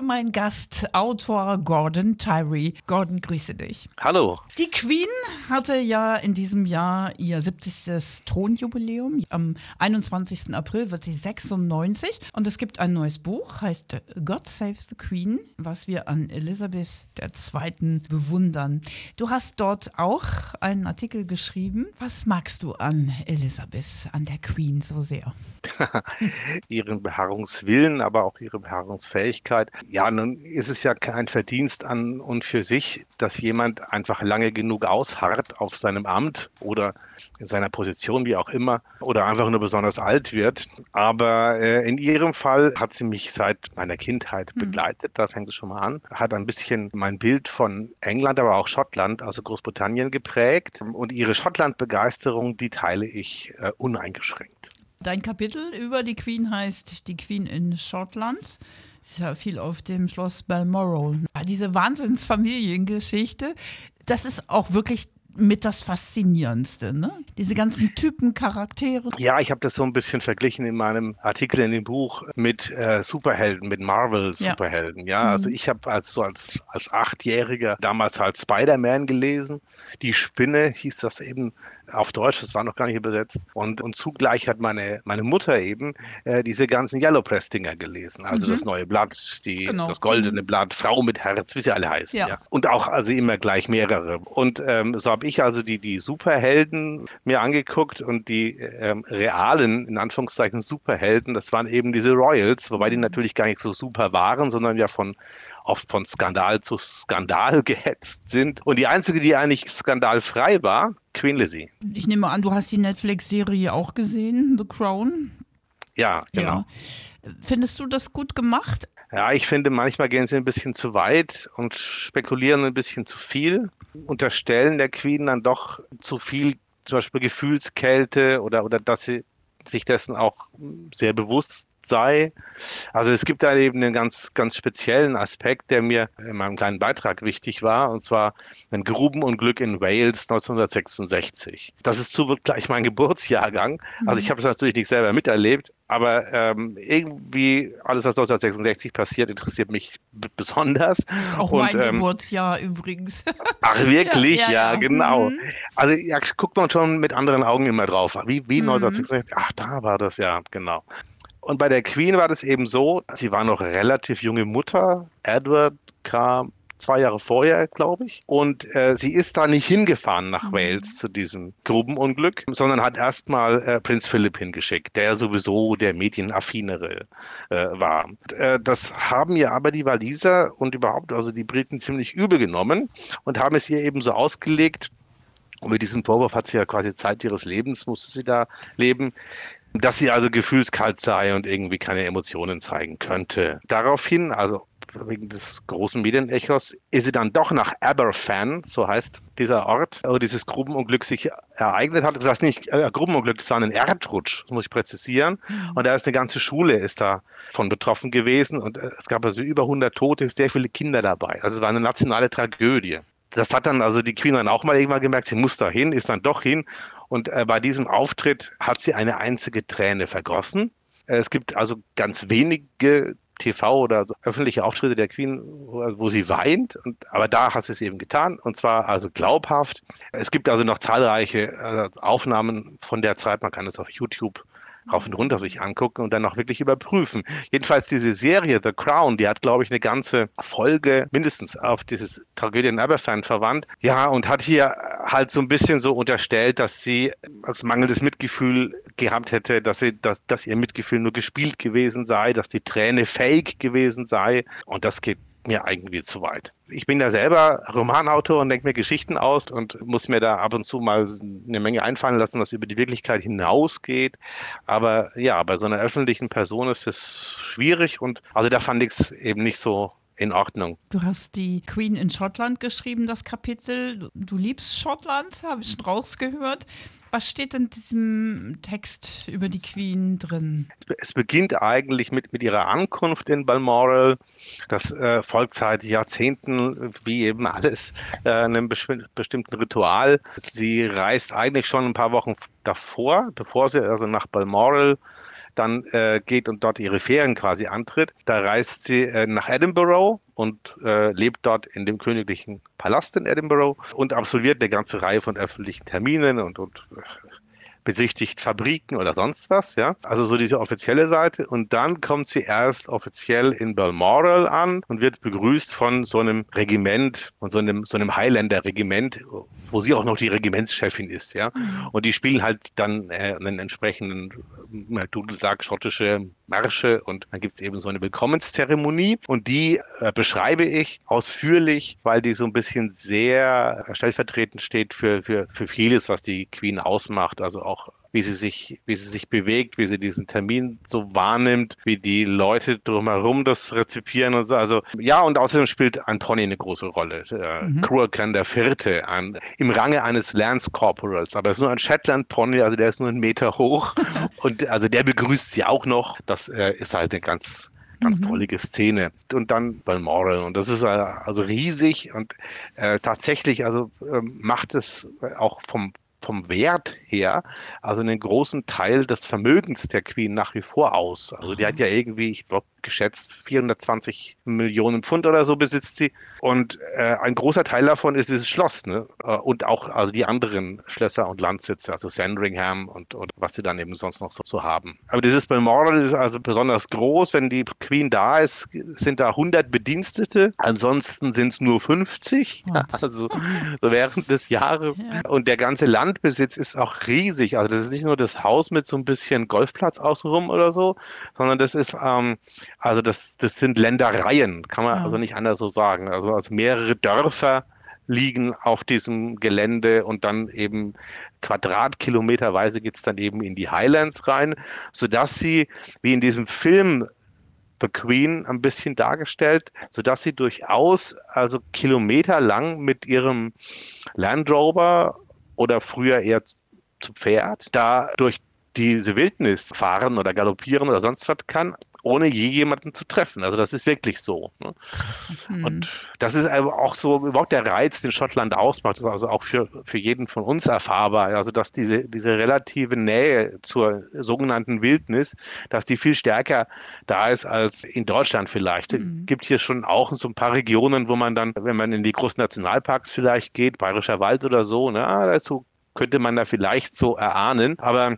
Mein Gast, Autor Gordon Tyree. Gordon, grüße dich. Hallo. Die Queen hatte ja in diesem Jahr ihr 70. Thronjubiläum. Am 21. April wird sie 96 und es gibt ein neues Buch, heißt God Save the Queen, was wir an Elisabeth II. bewundern. Du hast dort auch einen Artikel geschrieben. Was magst du an Elisabeth, an der Queen so sehr? Ihren Beharrungswillen, aber auch ihre Beharrungsfähigkeit. Ja, nun ist es ja kein Verdienst an und für sich, dass jemand einfach lange genug ausharrt auf seinem Amt oder in seiner Position, wie auch immer, oder einfach nur besonders alt wird. Aber äh, in ihrem Fall hat sie mich seit meiner Kindheit mhm. begleitet, da fängt es schon mal an, hat ein bisschen mein Bild von England, aber auch Schottland, also Großbritannien geprägt. Und ihre Schottland-Begeisterung, die teile ich äh, uneingeschränkt. Dein Kapitel über die Queen heißt Die Queen in Schottland ist ja viel auf dem Schloss Balmoral. Ah, diese Wahnsinnsfamiliengeschichte, das ist auch wirklich mit das Faszinierendste, ne? Diese ganzen Typen, Charaktere. Ja, ich habe das so ein bisschen verglichen in meinem Artikel in dem Buch mit äh, Superhelden, mit Marvel-Superhelden. Ja. ja. also mhm. ich habe als so als, als Achtjähriger damals halt Spider-Man gelesen. Die Spinne hieß das eben auf Deutsch, das war noch gar nicht übersetzt. Und, und zugleich hat meine, meine Mutter eben äh, diese ganzen Yellow Press-Dinger gelesen. Also mhm. das neue Blatt, die, genau. das goldene mhm. Blatt, Frau mit Herz, wie sie alle heißen. Ja. ja. Und auch also immer gleich mehrere. Und ähm, so habe ich also die, die Superhelden mir angeguckt und die ähm, realen, in Anführungszeichen, Superhelden, das waren eben diese Royals, wobei die mhm. natürlich gar nicht so super waren, sondern ja von oft von Skandal zu Skandal gehetzt sind. Und die einzige, die eigentlich skandalfrei war, Queen Lizzie. Ich nehme an, du hast die Netflix-Serie auch gesehen, The Crown. Ja, genau. Ja. Findest du das gut gemacht? Ja, ich finde, manchmal gehen sie ein bisschen zu weit und spekulieren ein bisschen zu viel, unterstellen der Queen dann doch zu viel, zum Beispiel Gefühlskälte oder, oder dass sie sich dessen auch sehr bewusst sei. Also es gibt da eben einen ganz, ganz speziellen Aspekt, der mir in meinem kleinen Beitrag wichtig war, und zwar ein Grubenunglück in Wales 1966. Das ist zugleich mein Geburtsjahrgang. Also ich mhm. habe es natürlich nicht selber miterlebt, aber ähm, irgendwie alles, was 1966 passiert, interessiert mich besonders. Das ist auch und, mein ähm, Geburtsjahr übrigens. Ach wirklich? ja, ja, ja, genau. Mhm. Also ja, guckt man schon mit anderen Augen immer drauf. Wie, wie mhm. 1966? Ach, da war das ja, genau. Und bei der Queen war das eben so, sie war noch relativ junge Mutter. Edward kam zwei Jahre vorher, glaube ich. Und äh, sie ist da nicht hingefahren nach mhm. Wales zu diesem Grubenunglück, sondern hat erstmal äh, Prinz Philipp hingeschickt, der sowieso der medienaffinere äh, war. Äh, das haben ihr aber die Waliser und überhaupt also die Briten ziemlich übel genommen und haben es ihr eben so ausgelegt, und mit diesem Vorwurf hat sie ja quasi Zeit ihres Lebens, musste sie da leben, dass sie also gefühlskalt sei und irgendwie keine Emotionen zeigen könnte. Daraufhin, also wegen des großen Medienechos, ist sie dann doch nach Aberfan, so heißt dieser Ort, wo dieses Grubenunglück sich ereignet hat. Das heißt nicht äh, Grubenunglück, das war ein Erdrutsch, das muss ich präzisieren. Mhm. Und da ist eine ganze Schule ist davon betroffen gewesen und äh, es gab also über 100 Tote, sehr viele Kinder dabei. Also es war eine nationale Tragödie. Das hat dann also die Queen dann auch mal irgendwann gemerkt, sie muss da hin, ist dann doch hin und äh, bei diesem Auftritt hat sie eine einzige Träne vergossen. Äh, es gibt also ganz wenige TV oder öffentliche Auftritte der Queen, wo, wo sie weint. Und, aber da hat sie es eben getan und zwar also glaubhaft. Es gibt also noch zahlreiche äh, Aufnahmen von der Zeit. Man kann es auf YouTube rauf und runter sich angucken und dann auch wirklich überprüfen. Jedenfalls diese Serie The Crown, die hat, glaube ich, eine ganze Folge mindestens auf dieses Tragödie in Aberfan verwandt. Ja, und hat hier halt so ein bisschen so unterstellt, dass sie als mangelndes Mitgefühl gehabt hätte, dass sie, dass, dass ihr Mitgefühl nur gespielt gewesen sei, dass die Träne fake gewesen sei. Und das geht mir irgendwie zu weit. Ich bin ja selber Romanautor und denke mir Geschichten aus und muss mir da ab und zu mal eine Menge einfallen lassen, was über die Wirklichkeit hinausgeht. Aber ja, bei so einer öffentlichen Person ist es schwierig und also da fand ich es eben nicht so in Ordnung. Du hast die Queen in Schottland geschrieben, das Kapitel. Du liebst Schottland, habe ich schon rausgehört. Was steht in diesem Text über die Queen drin? Es beginnt eigentlich mit, mit ihrer Ankunft in Balmoral. Das äh, folgt seit Jahrzehnten, wie eben alles, äh, einem bestimmten Ritual. Sie reist eigentlich schon ein paar Wochen davor, bevor sie also nach Balmoral dann äh, geht und dort ihre Ferien quasi antritt. Da reist sie äh, nach Edinburgh und äh, lebt dort in dem königlichen Palast in Edinburgh und absolviert eine ganze Reihe von öffentlichen Terminen und, und äh, besichtigt Fabriken oder sonst was, ja. Also so diese offizielle Seite. Und dann kommt sie erst offiziell in Balmoral an und wird begrüßt von so einem Regiment, von so einem, so einem Highlander-Regiment, wo sie auch noch die Regimentschefin ist, ja. Mhm. Und die spielen halt dann äh, einen entsprechenden, äh, du sagst, schottische Märsche und dann gibt es eben so eine Willkommenszeremonie und die äh, beschreibe ich ausführlich, weil die so ein bisschen sehr stellvertretend steht für, für, für vieles, was die Queen ausmacht. Also auch wie sie sich, wie sie sich bewegt, wie sie diesen Termin so wahrnimmt, wie die Leute drumherum das rezipieren und so. Also ja, und außerdem spielt ein Pony eine große Rolle. Mhm. Cruacan der Vierte, ein, im Range eines Lance Corporals, aber es ist nur ein Shetland Pony, also der ist nur einen Meter hoch und also der begrüßt sie auch noch. Das äh, ist halt eine ganz ganz mhm. Szene. Und dann Balmoral. Und das ist äh, also riesig und äh, tatsächlich, also äh, macht es auch vom vom Wert her, also einen großen Teil des Vermögens der Queen nach wie vor aus. Also die hat ja irgendwie, ich glaube, geschätzt 420 Millionen Pfund oder so besitzt sie. Und äh, ein großer Teil davon ist dieses Schloss, ne? Äh, und auch also die anderen Schlösser und Landsitze, also Sandringham und, und was sie dann eben sonst noch so, so haben. Aber dieses Balmoral ist also besonders groß. Wenn die Queen da ist, sind da 100 Bedienstete. Ansonsten sind es nur 50. Also so während des Jahres. Ja. Und der ganze Landbesitz ist auch riesig. Also das ist nicht nur das Haus mit so ein bisschen Golfplatz außenrum oder so, sondern das ist ähm, also das, das sind Ländereien, kann man ja. also nicht anders so sagen. Also, also mehrere Dörfer liegen auf diesem Gelände und dann eben Quadratkilometerweise geht es dann eben in die Highlands rein, sodass sie, wie in diesem Film The Queen ein bisschen dargestellt, sodass sie durchaus also kilometerlang mit ihrem Land Rover oder früher eher zu Pferd da durch diese Wildnis fahren oder galoppieren oder sonst was kann, ohne je jemanden zu treffen. Also das ist wirklich so. Ne? Krass. Hm. Und das ist aber auch so überhaupt der Reiz, den Schottland ausmacht. Das ist also auch für, für jeden von uns erfahrbar. Also dass diese, diese relative Nähe zur sogenannten Wildnis, dass die viel stärker da ist als in Deutschland vielleicht. Es mhm. gibt hier schon auch so ein paar Regionen, wo man dann, wenn man in die großen Nationalparks vielleicht geht, Bayerischer Wald oder so, ne, dazu könnte man da vielleicht so erahnen. Aber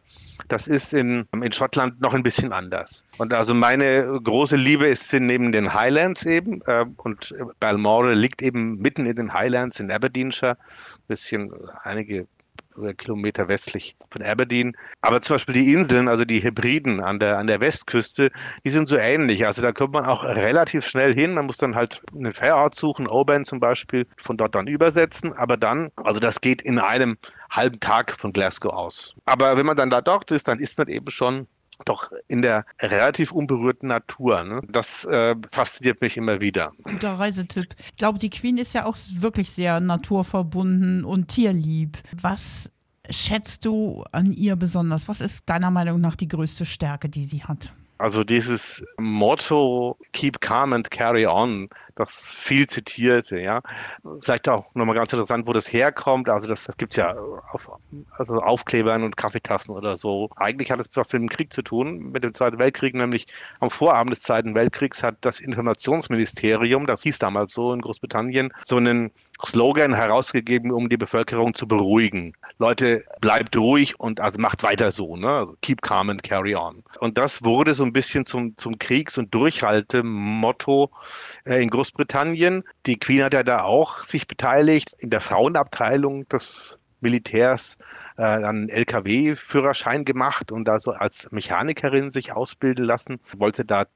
das ist in, in Schottland noch ein bisschen anders. Und also meine große Liebe ist neben den Highlands eben. Äh, und Balmoral liegt eben mitten in den Highlands in Aberdeenshire. Ein bisschen einige Kilometer westlich von Aberdeen. Aber zum Beispiel die Inseln, also die Hebriden an der, an der Westküste, die sind so ähnlich. Also da kommt man auch relativ schnell hin. Man muss dann halt einen Fährort suchen, Oban zum Beispiel, von dort dann übersetzen. Aber dann, also das geht in einem halben Tag von Glasgow aus. Aber wenn man dann da dort ist, dann ist man eben schon doch in der relativ unberührten Natur. Ne? Das äh, fasziniert mich immer wieder. Guter Reisetipp. Ich glaube, die Queen ist ja auch wirklich sehr naturverbunden und tierlieb. Was schätzt du an ihr besonders? Was ist deiner Meinung nach die größte Stärke, die sie hat? Also dieses Motto Keep calm and carry on, das viel zitierte, ja. Vielleicht auch nochmal ganz interessant, wo das herkommt. Also das, das gibt es ja auf also Aufklebern und Kaffeetassen oder so. Eigentlich hat es was mit dem Krieg zu tun, mit dem Zweiten Weltkrieg, nämlich am Vorabend des Zweiten Weltkriegs hat das Informationsministerium, das hieß damals so in Großbritannien, so einen Slogan herausgegeben, um die Bevölkerung zu beruhigen. Leute, bleibt ruhig und also macht weiter so, ne? Also keep calm and carry on. Und das wurde so ein bisschen zum, zum Kriegs- und Durchhaltemotto äh, in Großbritannien. Die Queen hat ja da auch sich beteiligt in der Frauenabteilung des Militärs äh, einen LKW-Führerschein gemacht und da so als Mechanikerin sich ausbilden lassen, wollte da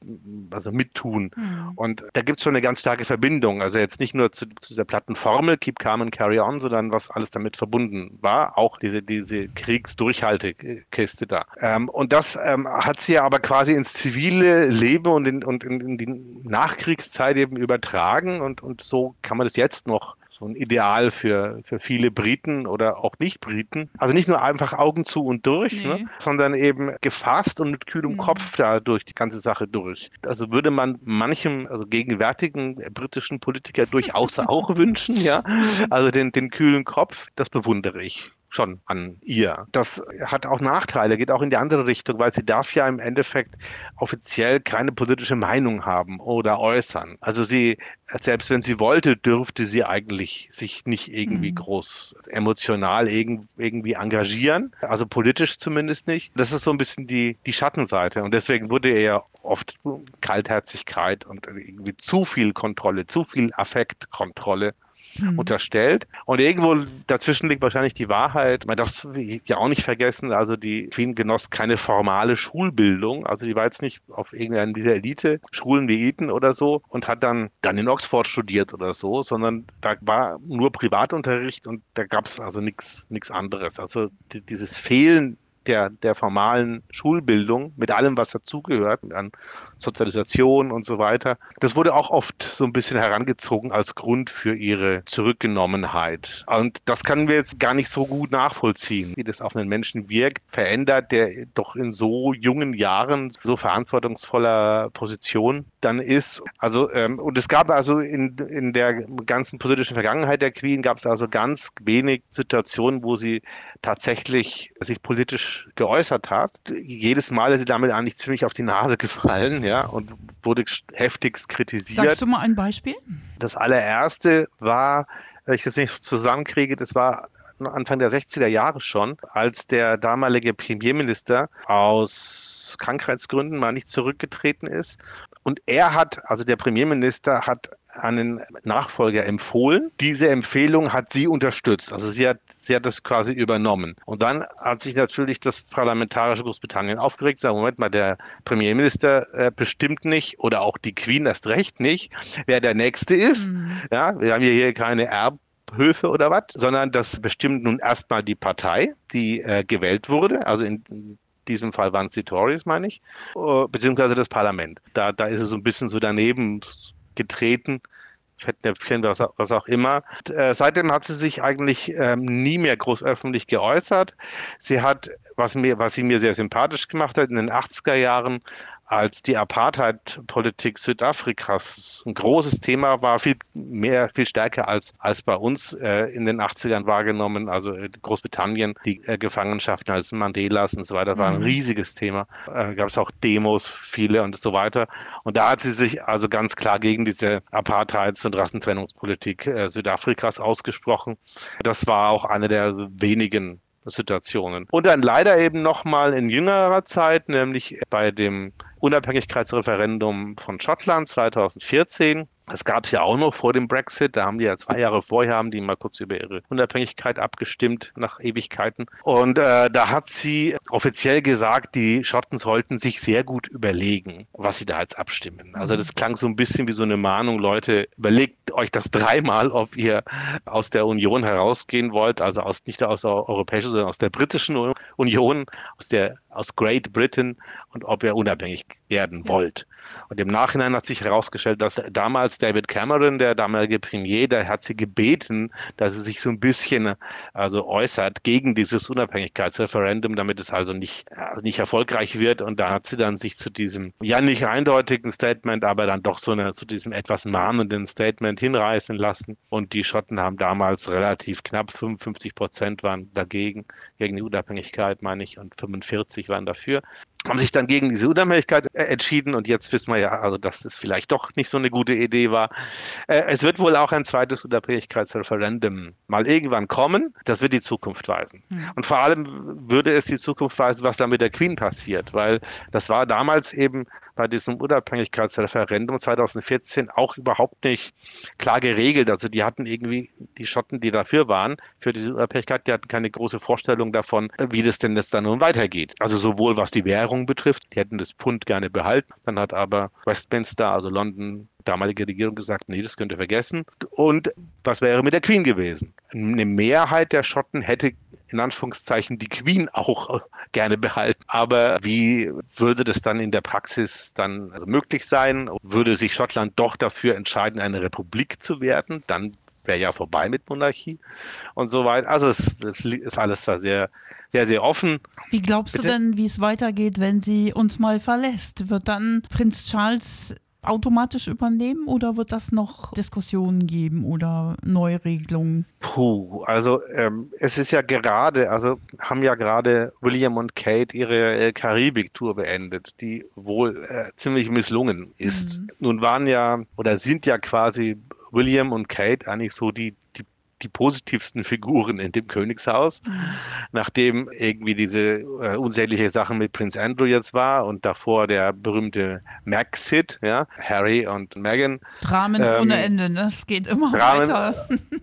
also mittun. Mhm. Und da gibt es schon eine ganz starke Verbindung. Also jetzt nicht nur zu, zu dieser platten Formel, Keep Calm and Carry On, sondern was alles damit verbunden war, auch diese, diese Kriegsdurchhaltekiste da. Ähm, und das ähm, hat sie aber quasi ins zivile Leben und in, und in, in die Nachkriegszeit eben übertragen und, und so kann man das jetzt noch so ein Ideal für, für viele Briten oder auch Nicht-Briten. Also nicht nur einfach Augen zu und durch, nee. ne, sondern eben gefasst und mit kühlem mhm. Kopf da durch die ganze Sache durch. Also würde man manchem, also gegenwärtigen britischen Politiker durchaus auch wünschen, ja. Also den, den kühlen Kopf, das bewundere ich schon an ihr. Das hat auch Nachteile, geht auch in die andere Richtung, weil sie darf ja im Endeffekt offiziell keine politische Meinung haben oder äußern. Also sie, selbst wenn sie wollte, dürfte sie eigentlich sich nicht irgendwie mhm. groß emotional irgendwie engagieren, also politisch zumindest nicht. Das ist so ein bisschen die, die Schattenseite und deswegen wurde ihr ja oft Kaltherzigkeit und irgendwie zu viel Kontrolle, zu viel Affektkontrolle mhm. unterstellt. Und irgendwo dazwischen liegt wahrscheinlich die Wahrheit. Man darf es ja auch nicht vergessen, also die Queen genoss keine formale Schulbildung. Also die war jetzt nicht auf irgendeiner dieser Elite-Schulen wie Eton oder so und hat dann, dann in Oxford studiert oder so, sondern da war nur Privatunterricht und da gab es also nichts anderes. Also die, dieses Fehlen der, der formalen Schulbildung mit allem, was dazugehört, an Sozialisation und so weiter. Das wurde auch oft so ein bisschen herangezogen als Grund für ihre Zurückgenommenheit. Und das können wir jetzt gar nicht so gut nachvollziehen, wie das auf einen Menschen wirkt, verändert, der doch in so jungen Jahren so verantwortungsvoller Position dann ist. Also, ähm, und es gab also in, in der ganzen politischen Vergangenheit der Queen gab es also ganz wenig Situationen, wo sie tatsächlich sich politisch geäußert hat. Jedes Mal ist sie damit eigentlich ziemlich auf die Nase gefallen, ja, und wurde heftigst kritisiert. Sagst du mal ein Beispiel? Das allererste war, wenn ich das nicht zusammenkriege, das war Anfang der 60er Jahre schon, als der damalige Premierminister aus Krankheitsgründen mal nicht zurückgetreten ist. Und er hat, also der Premierminister hat einen Nachfolger empfohlen. Diese Empfehlung hat sie unterstützt. Also sie hat, sie hat das quasi übernommen. Und dann hat sich natürlich das parlamentarische Großbritannien aufgeregt, sagt, Moment mal, der Premierminister äh, bestimmt nicht oder auch die Queen erst recht nicht, wer der Nächste ist. Mhm. Ja, wir haben hier keine Erb Höfe oder was, sondern das bestimmt nun erstmal die Partei, die äh, gewählt wurde. Also in diesem Fall waren es die Tories, meine ich, äh, beziehungsweise das Parlament. Da, da ist es so ein bisschen so daneben getreten. Fettnäpfchen, was, was auch immer. Äh, seitdem hat sie sich eigentlich ähm, nie mehr groß öffentlich geäußert. Sie hat, was, mir, was sie mir sehr sympathisch gemacht hat, in den 80er Jahren als die Apartheid-Politik Südafrikas ein großes Thema war, viel mehr, viel stärker als, als bei uns äh, in den 80ern wahrgenommen. Also Großbritannien, die äh, Gefangenschaften als Mandelas und so weiter, war ein mhm. riesiges Thema. Äh, Gab es auch Demos, viele und so weiter. Und da hat sie sich also ganz klar gegen diese Apartheids- und Rassentrennungspolitik äh, Südafrikas ausgesprochen. Das war auch eine der wenigen Situationen. Und dann leider eben nochmal in jüngerer Zeit, nämlich bei dem Unabhängigkeitsreferendum von Schottland 2014. Das gab es ja auch noch vor dem Brexit. Da haben die ja zwei Jahre vorher haben die mal kurz über ihre Unabhängigkeit abgestimmt nach Ewigkeiten. Und äh, da hat sie offiziell gesagt, die Schotten sollten sich sehr gut überlegen, was sie da jetzt abstimmen. Also das klang so ein bisschen wie so eine Mahnung, Leute, überlegt euch das dreimal, ob ihr aus der Union herausgehen wollt, also aus nicht aus der europäischen, sondern aus der britischen Union, aus der aus Great Britain und ob ihr unabhängig werden wollt. Und im Nachhinein hat sich herausgestellt, dass damals David Cameron, der damalige Premier, der hat sie gebeten, dass sie sich so ein bisschen also äußert gegen dieses Unabhängigkeitsreferendum, damit es also nicht, also nicht erfolgreich wird. Und da hat sie dann sich zu diesem ja nicht eindeutigen Statement, aber dann doch so eine, zu diesem etwas mahnenden Statement hinreißen lassen. Und die Schotten haben damals relativ knapp 55 Prozent waren dagegen, gegen die Unabhängigkeit, meine ich, und 45 waren dafür haben sich dann gegen diese Unabhängigkeit äh, entschieden und jetzt wissen wir ja, also dass es vielleicht doch nicht so eine gute Idee war. Äh, es wird wohl auch ein zweites Unabhängigkeitsreferendum mal irgendwann kommen. Das wird die Zukunft weisen. Mhm. Und vor allem würde es die Zukunft weisen, was da mit der Queen passiert, weil das war damals eben bei diesem Unabhängigkeitsreferendum 2014 auch überhaupt nicht klar geregelt. Also die hatten irgendwie, die Schotten, die dafür waren, für diese Unabhängigkeit, die hatten keine große Vorstellung davon, wie das denn jetzt dann nun weitergeht. Also sowohl was die Währung betrifft, die hätten das Pfund gerne behalten, dann hat aber Westminster, also London, damalige Regierung gesagt, nee, das könnt ihr vergessen. Und was wäre mit der Queen gewesen? Eine Mehrheit der Schotten hätte in Anführungszeichen die Queen auch gerne behalten. Aber wie würde das dann in der Praxis dann also möglich sein? Würde sich Schottland doch dafür entscheiden, eine Republik zu werden? Dann wäre ja vorbei mit Monarchie und so weiter. Also es, es ist alles da sehr, sehr, sehr offen. Wie glaubst Bitte? du denn, wie es weitergeht, wenn sie uns mal verlässt? Wird dann Prinz Charles automatisch übernehmen oder wird das noch Diskussionen geben oder Neuregelungen? Puh, also ähm, es ist ja gerade, also haben ja gerade William und Kate ihre äh, Karibik-Tour beendet, die wohl äh, ziemlich misslungen ist. Mhm. Nun waren ja oder sind ja quasi William und Kate eigentlich so die, die positivsten Figuren in dem Königshaus, mhm. nachdem irgendwie diese äh, unsägliche Sachen mit Prince Andrew jetzt war und davor der berühmte Maxit, ja, Harry und Meghan. Dramen ähm, ohne Ende, ne? Es geht immer Dramen weiter.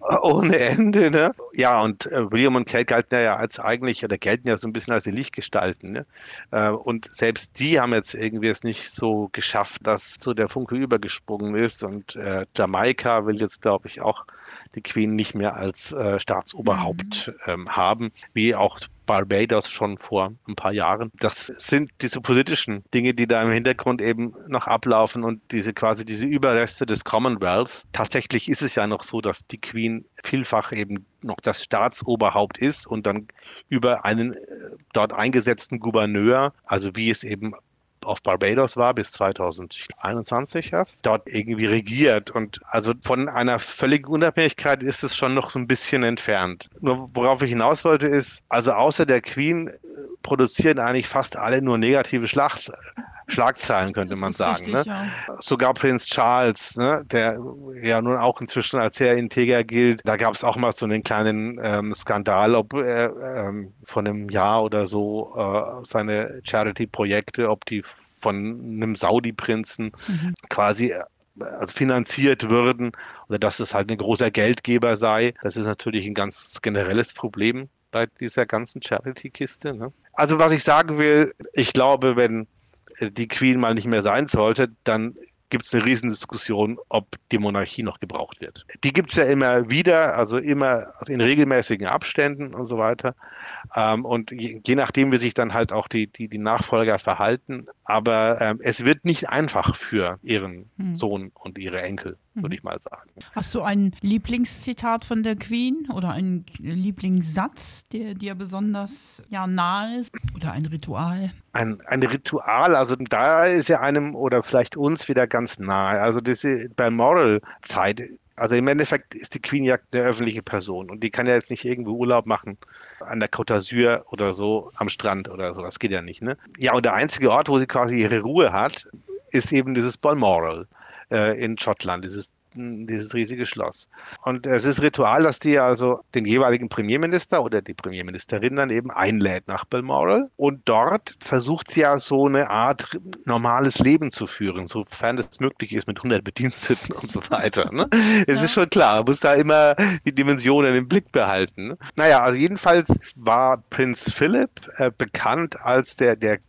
ohne Ende, ne? Ja, und äh, William und Kate galten ja als eigentlich, oder gelten ja so ein bisschen als die Lichtgestalten, ne? Äh, und selbst die haben jetzt irgendwie es nicht so geschafft, dass so der Funke übergesprungen ist und äh, Jamaika will jetzt, glaube ich, auch die Queen nicht mehr als äh, Staatsoberhaupt mhm. ähm, haben, wie auch Barbados schon vor ein paar Jahren. Das sind diese politischen Dinge, die da im Hintergrund eben noch ablaufen und diese quasi diese Überreste des Commonwealth. Tatsächlich ist es ja noch so, dass die Queen vielfach eben noch das Staatsoberhaupt ist und dann über einen äh, dort eingesetzten Gouverneur, also wie es eben auf Barbados war bis 2021, ja, dort irgendwie regiert. Und also von einer völligen Unabhängigkeit ist es schon noch so ein bisschen entfernt. Nur worauf ich hinaus wollte ist, also außer der Queen äh, produzieren eigentlich fast alle nur negative Schlacht Schlagzeilen, könnte man sagen. Richtig, ne? ja. Sogar Prinz Charles, ne? der ja nun auch inzwischen als sehr integer gilt. Da gab es auch mal so einen kleinen ähm, Skandal, ob er ähm, von einem Jahr oder so äh, seine Charity-Projekte, ob die von einem Saudi-Prinzen mhm. quasi äh, also finanziert würden oder dass es halt ein großer Geldgeber sei. Das ist natürlich ein ganz generelles Problem bei dieser ganzen Charity-Kiste. Ne? Also was ich sagen will, ich glaube, wenn die Queen mal nicht mehr sein sollte, dann gibt es eine Riesendiskussion, ob die Monarchie noch gebraucht wird. Die gibt es ja immer wieder, also immer in regelmäßigen Abständen und so weiter. Ähm, und je, je, nachdem, wie sich dann halt auch die, die, die Nachfolger verhalten. Aber ähm, es wird nicht einfach für ihren hm. Sohn und ihre Enkel, würde ich mal sagen. Hast du ein Lieblingszitat von der Queen oder einen Lieblingssatz, der dir besonders ja, nahe ist? Oder ein Ritual? Ein, ein Ritual, also da ist ja einem oder vielleicht uns wieder ganz nahe. Also diese Balmoral-Zeit also im Endeffekt ist die Queen ja eine öffentliche Person und die kann ja jetzt nicht irgendwo Urlaub machen an der Côte d'Azur oder so am Strand oder so. Das geht ja nicht, ne? Ja, und der einzige Ort, wo sie quasi ihre Ruhe hat, ist eben dieses Balmoral in Schottland, dieses dieses riesige Schloss. Und es ist Ritual, dass die also den jeweiligen Premierminister oder die Premierministerin dann eben einlädt nach Balmoral. Und dort versucht sie ja so eine Art normales Leben zu führen, sofern das möglich ist mit 100 Bediensteten und so weiter. Ne? Es ja. ist schon klar, man muss da immer die Dimensionen im Blick behalten. Naja, also jedenfalls war Prinz Philip äh, bekannt als der, der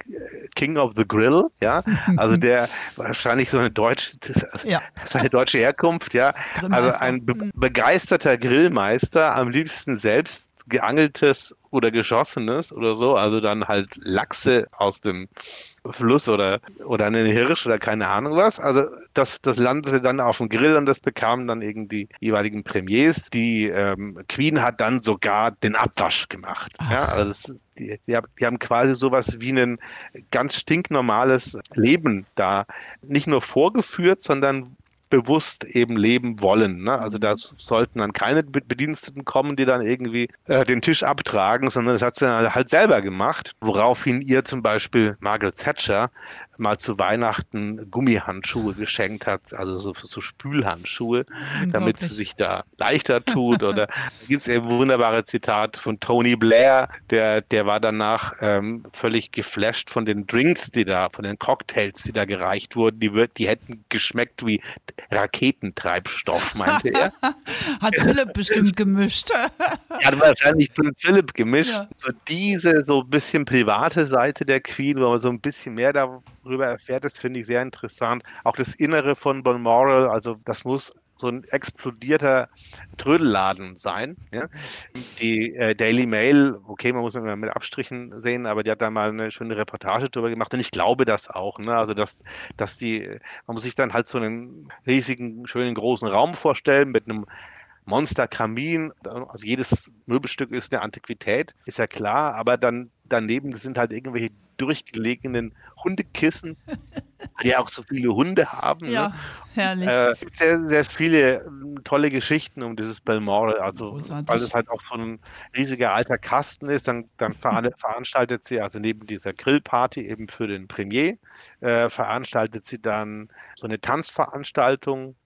King of the Grill, ja, also der wahrscheinlich so eine deutsche, ja. seine deutsche Herkunft Herkunft, ja. Also ein be begeisterter Grillmeister, am liebsten selbst geangeltes oder geschossenes oder so, also dann halt Lachse aus dem Fluss oder, oder einen Hirsch oder keine Ahnung was. Also das, das landete dann auf dem Grill und das bekamen dann irgendwie die jeweiligen Premiers. Die ähm, Queen hat dann sogar den Abwasch gemacht. Ja, also das, die, die, die, haben quasi sowas wie ein ganz stinknormales Leben da nicht nur vorgeführt, sondern bewusst eben leben wollen. Ne? Also da sollten dann keine Bediensteten kommen, die dann irgendwie äh, den Tisch abtragen, sondern das hat sie halt selber gemacht, woraufhin ihr zum Beispiel Margaret Thatcher mal zu Weihnachten Gummihandschuhe geschenkt hat, also so, so Spülhandschuhe, damit sie sich da leichter tut. Oder da gibt es eben wunderbare Zitat von Tony Blair, der, der war danach ähm, völlig geflasht von den Drinks, die da, von den Cocktails, die da gereicht wurden. Die, die hätten geschmeckt wie Raketentreibstoff, meinte er. hat Philipp bestimmt gemischt. hat wahrscheinlich von Philipp gemischt. Ja. So diese so ein bisschen private Seite der Queen, wo man so ein bisschen mehr darüber darüber erfährt, das finde ich sehr interessant. Auch das Innere von Balmoral, also das muss so ein explodierter Trödelladen sein. Ja? Die äh, Daily Mail, okay, man muss immer mit Abstrichen sehen, aber die hat da mal eine schöne Reportage darüber gemacht und ich glaube das auch. Ne? Also, dass, dass die, man muss sich dann halt so einen riesigen, schönen, großen Raum vorstellen mit einem Monsterkamin, also jedes Möbelstück ist eine Antiquität, ist ja klar, aber dann daneben sind halt irgendwelche durchgelegenen Hundekissen die ja auch so viele Hunde haben. Ja, ne? herrlich. Äh, sehr, sehr viele ähm, tolle Geschichten um dieses Balmoral. Also, Großartig. weil es halt auch so ein riesiger alter Kasten ist, dann, dann veran veranstaltet sie, also neben dieser Grillparty eben für den Premier, äh, veranstaltet sie dann so eine Tanzveranstaltung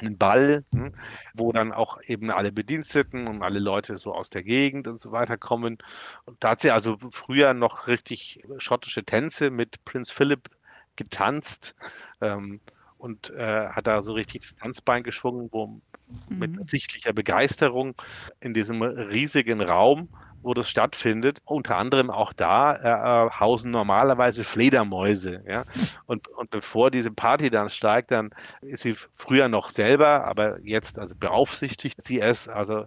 einen Ball, hm, wo dann auch eben alle Bediensteten und alle Leute so aus der Gegend und so weiter kommen. Und da hat sie also früher noch richtig schottische Tänze mit Prinz Philip getanzt ähm, und äh, hat da so richtig das Tanzbein geschwungen, wo mit Mhm. sichtlicher Begeisterung in diesem riesigen Raum, wo das stattfindet. Unter anderem auch da äh, äh, hausen normalerweise Fledermäuse. Ja? Und, und bevor diese Party dann steigt, dann ist sie früher noch selber, aber jetzt also beaufsichtigt sie es. Also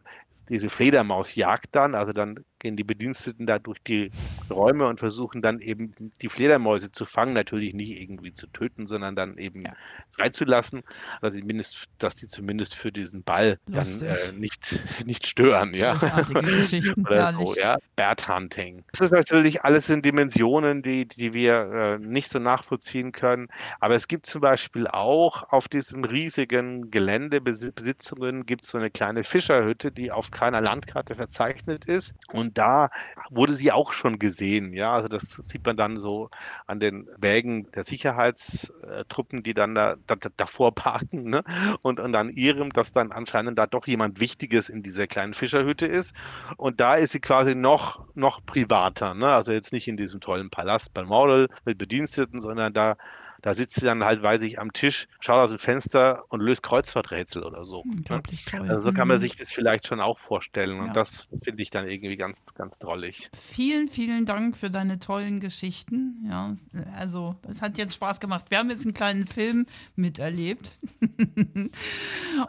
diese Fledermausjagd dann, also dann gehen die Bediensteten da durch die Räume und versuchen dann eben die Fledermäuse zu fangen, natürlich nicht irgendwie zu töten, sondern dann eben Ja. freizulassen, also zumindest, dass die zumindest für diesen Ball dann äh, nicht, nicht stören, ja. Geschichten, Oder so, ja. Bat Hunting. Das ist natürlich alles in Dimensionen, die, die wir äh, nicht so nachvollziehen können. Aber es gibt zum Beispiel auch auf diesem riesigen Gelände Besi- Besitzungen gibt es so eine kleine Fischerhütte, die auf keiner Landkarte verzeichnet ist. Und da wurde sie auch schon gesehen. Ja, also das sieht man dann so an den Wägen der Sicherheitstruppen, die dann da, da, davor parken, ne? Und, und an ihrem, dass dann anscheinend da doch jemand Wichtiges in dieser kleinen Fischerhütte ist. Und da ist sie quasi noch, noch privater. Ne? Also jetzt nicht in diesem tollen Palast beim Model mit Bediensteten, sondern da, da sitzt sie dann halt, weiß ich, am Tisch, schaut aus dem Fenster und löst Kreuzworträtsel oder so. Ne? Unglaublich toll. Also so kann man Mhm. sich das vielleicht schon auch vorstellen. Und Ja. das finde ich dann irgendwie ganz, ganz drollig. Vielen, vielen Dank für deine tollen Geschichten. Ja, also es hat jetzt Spaß gemacht. Wir haben jetzt einen kleinen Film miterlebt.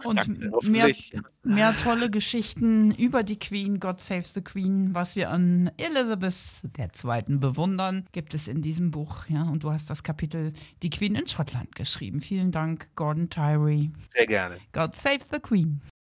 Und Danke, mehr, mehr tolle Geschichten über die Queen, God Save the Queen, was wir an Elizabeth II. bewundern, gibt es in diesem Buch. Ja, und du hast das Kapitel Die Queen in Schottland geschrieben. Vielen Dank, Gordon Tyree. Sehr gerne. God Save the Queen.